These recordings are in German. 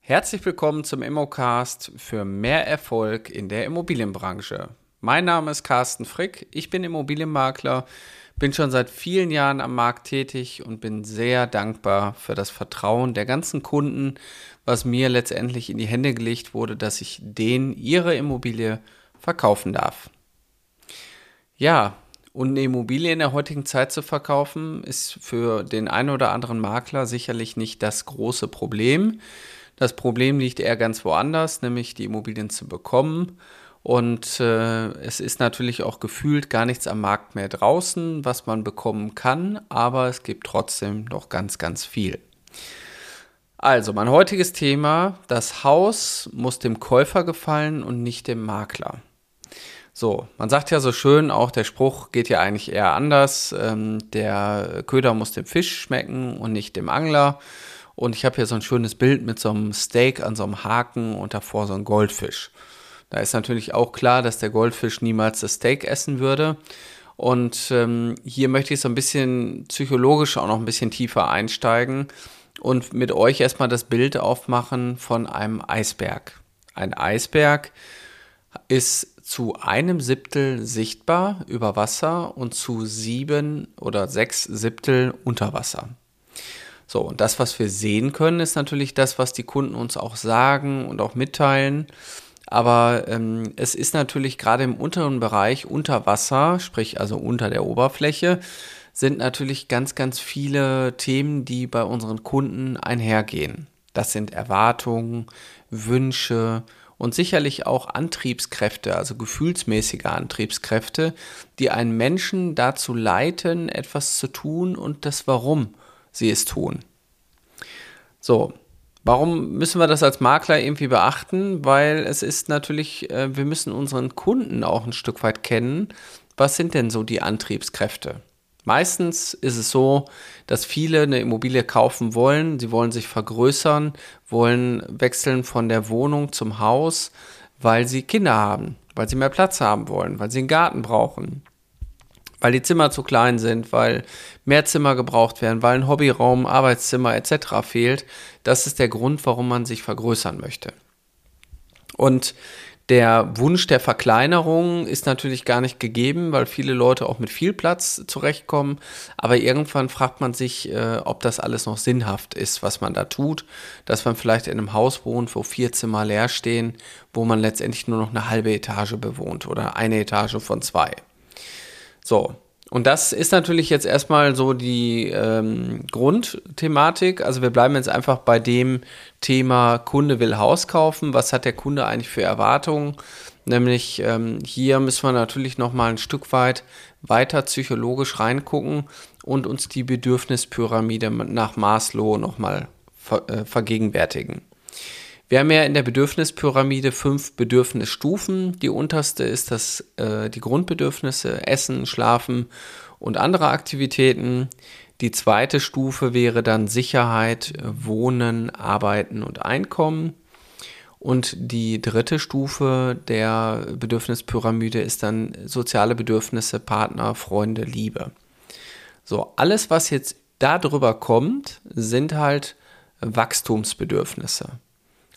Herzlich willkommen zum Immocast für mehr Erfolg in der Immobilienbranche. Mein Name ist Carsten Frick, ich bin Immobilienmakler, bin schon seit vielen Jahren am Markt tätig und bin sehr dankbar für das Vertrauen der ganzen Kunden, was mir letztendlich in die Hände gelegt wurde, dass ich denen ihre Immobilie verkaufen darf. Ja, und eine Immobilie in der heutigen Zeit zu verkaufen, ist für den einen oder anderen Makler sicherlich nicht das große Problem. Das Problem liegt eher ganz woanders, nämlich die Immobilien zu bekommen. Und äh, es ist natürlich auch gefühlt gar nichts am Markt mehr draußen, was man bekommen kann, aber es gibt trotzdem noch ganz, ganz viel. Also, mein heutiges Thema, das Haus muss dem Käufer gefallen und nicht dem Makler. So, man sagt ja so schön, auch der Spruch geht ja eigentlich eher anders. Ähm, der Köder muss dem Fisch schmecken und nicht dem Angler. Und ich habe hier so ein schönes Bild mit so einem Steak an so einem Haken und davor so ein Goldfisch. Da ist natürlich auch klar, dass der Goldfisch niemals das Steak essen würde. Und ähm, hier möchte ich so ein bisschen psychologisch auch noch ein bisschen tiefer einsteigen und mit euch erstmal das Bild aufmachen von einem Eisberg. Ein Eisberg ist zu einem Siebtel sichtbar über Wasser und zu sieben oder sechs Siebtel unter Wasser. So, und das, was wir sehen können, ist natürlich das, was die Kunden uns auch sagen und auch mitteilen. Aber ähm, es ist natürlich gerade im unteren Bereich unter Wasser, sprich also unter der Oberfläche, sind natürlich ganz, ganz viele Themen, die bei unseren Kunden einhergehen. Das sind Erwartungen, Wünsche und sicherlich auch Antriebskräfte, also gefühlsmäßige Antriebskräfte, die einen Menschen dazu leiten, etwas zu tun und das Warum sie es tun. So, warum müssen wir das als Makler irgendwie beachten? Weil es ist natürlich, äh, wir müssen unseren Kunden auch ein Stück weit kennen. Was sind denn so die Antriebskräfte? Meistens ist es so, dass viele eine Immobilie kaufen wollen, sie wollen sich vergrößern, wollen wechseln von der Wohnung zum Haus, weil sie Kinder haben, weil sie mehr Platz haben wollen, weil sie einen Garten brauchen, weil die Zimmer zu klein sind, weil mehr Zimmer gebraucht werden, weil ein Hobbyraum, Arbeitszimmer etc. fehlt. Das ist der Grund, warum man sich vergrößern möchte. Und der Wunsch der Verkleinerung ist natürlich gar nicht gegeben, weil viele Leute auch mit viel Platz zurechtkommen. Aber irgendwann fragt man sich, äh, ob das alles noch sinnhaft ist, was man da tut. Dass man vielleicht in einem Haus wohnt, wo vier Zimmer leer stehen, wo man letztendlich nur noch eine halbe Etage bewohnt oder eine Etage von zwei. So, und das ist natürlich jetzt erstmal so die ähm, Grundthematik. Also wir bleiben jetzt einfach bei dem Thema Kunde will Haus kaufen. Was hat der Kunde eigentlich für Erwartungen? Nämlich ähm, hier müssen wir natürlich noch mal ein Stück weit weiter psychologisch reingucken und uns die Bedürfnispyramide nach Maslow noch mal ver äh, vergegenwärtigen. Wir haben ja in der Bedürfnispyramide fünf Bedürfnisstufen. Die unterste ist das, äh, die Grundbedürfnisse, Essen, Schlafen und andere Aktivitäten. Die zweite Stufe wäre dann Sicherheit, Wohnen, Arbeiten und Einkommen. Und die dritte Stufe der Bedürfnispyramide ist dann soziale Bedürfnisse, Partner, Freunde, Liebe. So, alles, was jetzt darüber kommt, sind halt Wachstumsbedürfnisse.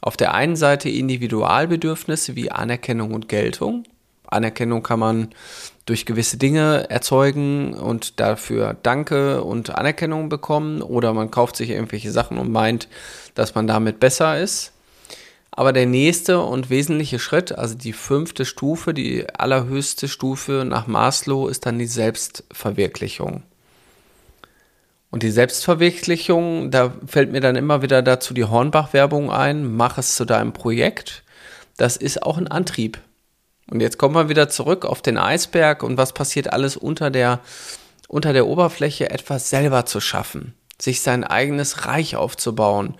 Auf der einen Seite Individualbedürfnisse wie Anerkennung und Geltung. Anerkennung kann man durch gewisse Dinge erzeugen und dafür Danke und Anerkennung bekommen oder man kauft sich irgendwelche Sachen und meint, dass man damit besser ist. Aber der nächste und wesentliche Schritt, also die fünfte Stufe, die allerhöchste Stufe nach Maslow, ist dann die Selbstverwirklichung. Und die Selbstverwirklichung, da fällt mir dann immer wieder dazu die Hornbach-Werbung ein, mach es zu deinem Projekt. Das ist auch ein Antrieb. Und jetzt kommen wir wieder zurück auf den Eisberg und was passiert alles unter der, unter der Oberfläche, etwas selber zu schaffen, sich sein eigenes Reich aufzubauen,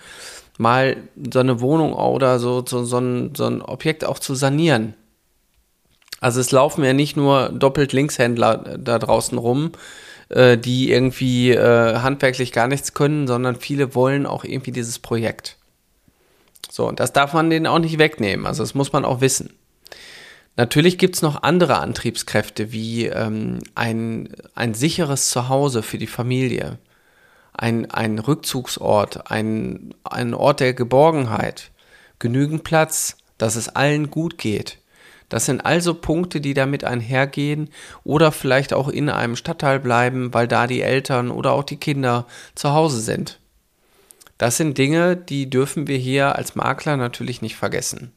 mal so eine Wohnung oder so, so, so, ein, so ein Objekt auch zu sanieren. Also es laufen ja nicht nur doppelt Linkshändler da draußen rum, äh, die irgendwie äh, handwerklich gar nichts können, sondern viele wollen auch irgendwie dieses Projekt. So, und das darf man denen auch nicht wegnehmen. Also das muss man auch wissen. Natürlich gibt es noch andere Antriebskräfte wie ähm, ein, ein sicheres Zuhause für die Familie, ein, ein Rückzugsort, ein, ein Ort der Geborgenheit, genügend Platz, dass es allen gut geht. Das sind also Punkte, die damit einhergehen oder vielleicht auch in einem Stadtteil bleiben, weil da die Eltern oder auch die Kinder zu Hause sind. Das sind Dinge, die dürfen wir hier als Makler natürlich nicht vergessen.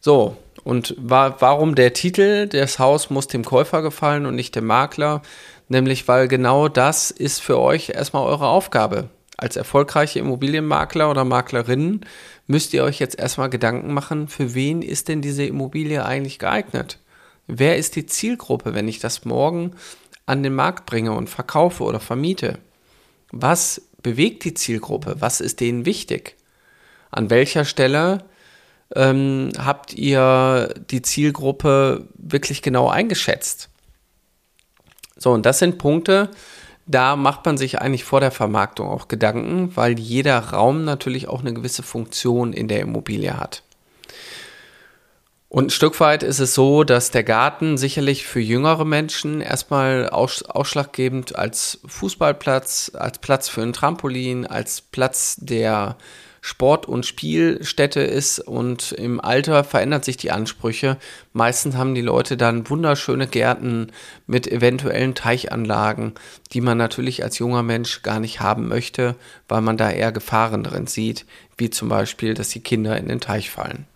So, und wa warum der Titel, das Haus muss dem Käufer gefallen und nicht dem Makler? Nämlich, weil genau das ist für euch erstmal eure Aufgabe. Als erfolgreiche Immobilienmakler oder Maklerinnen müsst ihr euch jetzt erstmal Gedanken machen, für wen ist denn diese Immobilie eigentlich geeignet? Wer ist die Zielgruppe, wenn ich das morgen an den Markt bringe und verkaufe oder vermiete? Was bewegt die Zielgruppe? Was ist denen wichtig? An welcher Stelle ähm, habt ihr die Zielgruppe wirklich genau eingeschätzt? So, und das sind Punkte, da macht man sich eigentlich vor der Vermarktung auch Gedanken, weil jeder Raum natürlich auch eine gewisse Funktion in der Immobilie hat. Und ein Stück weit ist es so, dass der Garten sicherlich für jüngere Menschen erstmal ausschlaggebend als Fußballplatz, als Platz für ein Trampolin, als Platz der Sport- und Spielstätte ist und im Alter verändert sich die Ansprüche. Meistens haben die Leute dann wunderschöne Gärten mit eventuellen Teichanlagen, die man natürlich als junger Mensch gar nicht haben möchte, weil man da eher Gefahren drin sieht, wie zum Beispiel, dass die Kinder in den Teich fallen.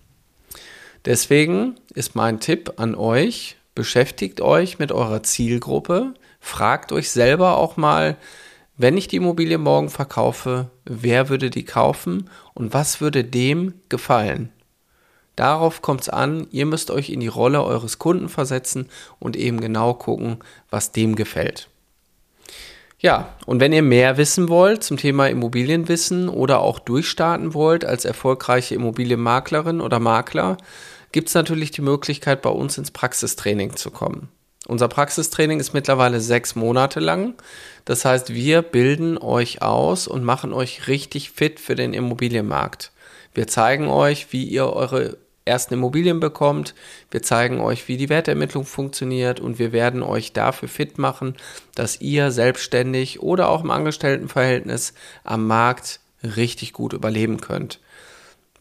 Deswegen ist mein Tipp an euch, beschäftigt euch mit eurer Zielgruppe, fragt euch selber auch mal, wenn ich die Immobilie morgen verkaufe, wer würde die kaufen und was würde dem gefallen? Darauf kommt es an, ihr müsst euch in die Rolle eures Kunden versetzen und eben genau gucken, was dem gefällt. Ja, und wenn ihr mehr wissen wollt zum Thema Immobilienwissen oder auch durchstarten wollt als erfolgreiche Immobilienmaklerin oder Makler, gibt es natürlich die Möglichkeit, bei uns ins Praxistraining zu kommen. Unser Praxistraining ist mittlerweile sechs Monate lang. Das heißt, wir bilden euch aus und machen euch richtig fit für den Immobilienmarkt. Wir zeigen euch, wie ihr eure ersten Immobilien bekommt. Wir zeigen euch, wie die Wertermittlung funktioniert und wir werden euch dafür fit machen, dass ihr selbstständig oder auch im Angestelltenverhältnis am Markt richtig gut überleben könnt.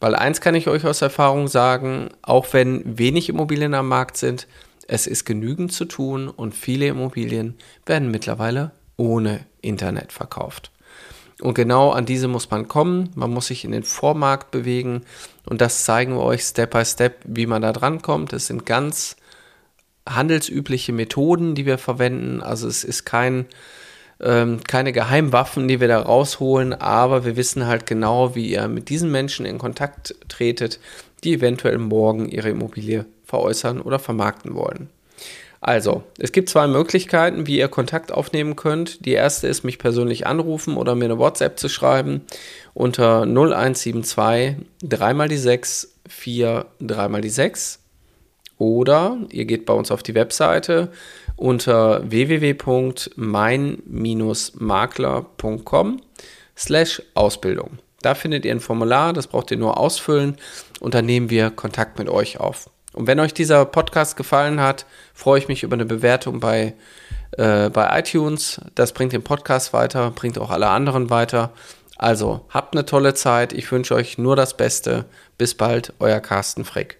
Weil eins kann ich euch aus Erfahrung sagen, auch wenn wenig Immobilien am Markt sind, es ist genügend zu tun und viele Immobilien werden mittlerweile ohne Internet verkauft. Und genau an diese muss man kommen. Man muss sich in den Vormarkt bewegen. Und das zeigen wir euch Step by Step, wie man da dran kommt. Es sind ganz handelsübliche Methoden, die wir verwenden. Also es ist kein, ähm, keine Geheimwaffen, die wir da rausholen, aber wir wissen halt genau, wie ihr mit diesen Menschen in Kontakt tretet, die eventuell morgen ihre Immobilie veräußern oder vermarkten wollen. Also, es gibt zwei Möglichkeiten, wie ihr Kontakt aufnehmen könnt. Die erste ist, mich persönlich anrufen oder mir eine WhatsApp zu schreiben unter 0172 3 mal die 6 4 3 mal die 6. Oder ihr geht bei uns auf die Webseite unter www.mein-makler.com slash Ausbildung. Da findet ihr ein Formular, das braucht ihr nur ausfüllen und dann nehmen wir Kontakt mit euch auf. Und wenn euch dieser Podcast gefallen hat, freue ich mich über eine Bewertung bei, äh, bei iTunes. Das bringt den Podcast weiter, bringt auch alle anderen weiter. Also habt eine tolle Zeit. Ich wünsche euch nur das Beste. Bis bald, euer Carsten Frick.